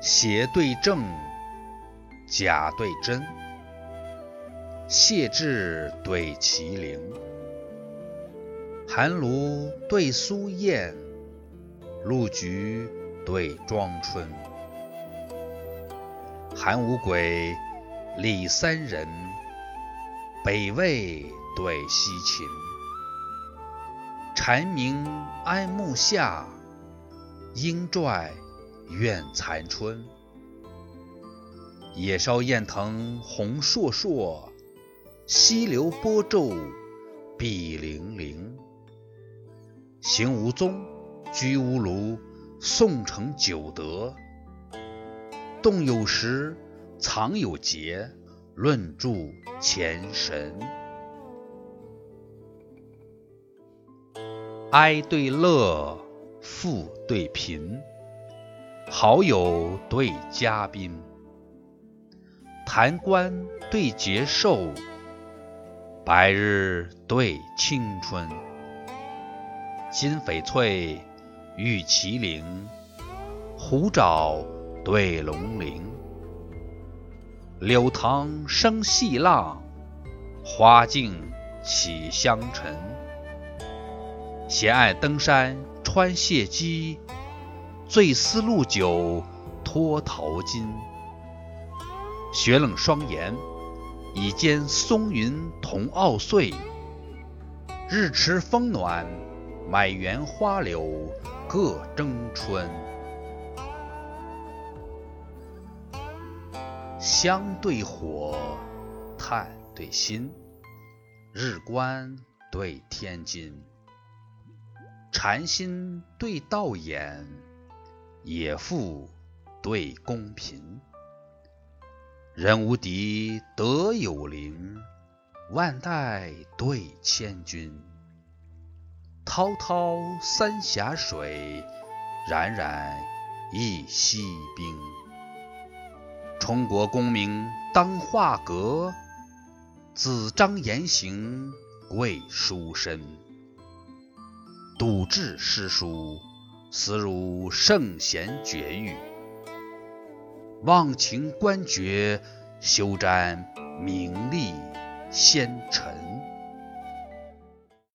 邪对正，假对真，谢志对麒麟，寒炉对苏燕，露菊对庄春，韩无鬼，李三人，北魏对西秦，蝉鸣安木下，莺啭怨残春。野烧雁腾红烁烁，溪流波皱碧粼粼。行无踪，居无庐，宋城九德。动有时，藏有节，论著前神。哀对乐，富对贫，好友对嘉宾，弹官对节寿，白日对青春。金翡翠，玉麒麟，虎爪对龙鳞。柳塘生细浪，花径起香尘。闲爱登山穿谢机，醉思陆酒脱桃金。雪冷霜严，已兼松云同傲岁。日迟风暖，满园花柳各争春。香对火，炭对薪，日观对天津。禅心对道眼，野妇对公贫。人无敌，德有邻，万代对千军。滔滔三峡水，冉冉一溪冰。充国功名当画阁，子张言行贵书生。笃志诗书，思如圣贤绝域；忘情官爵，休沾名利先尘。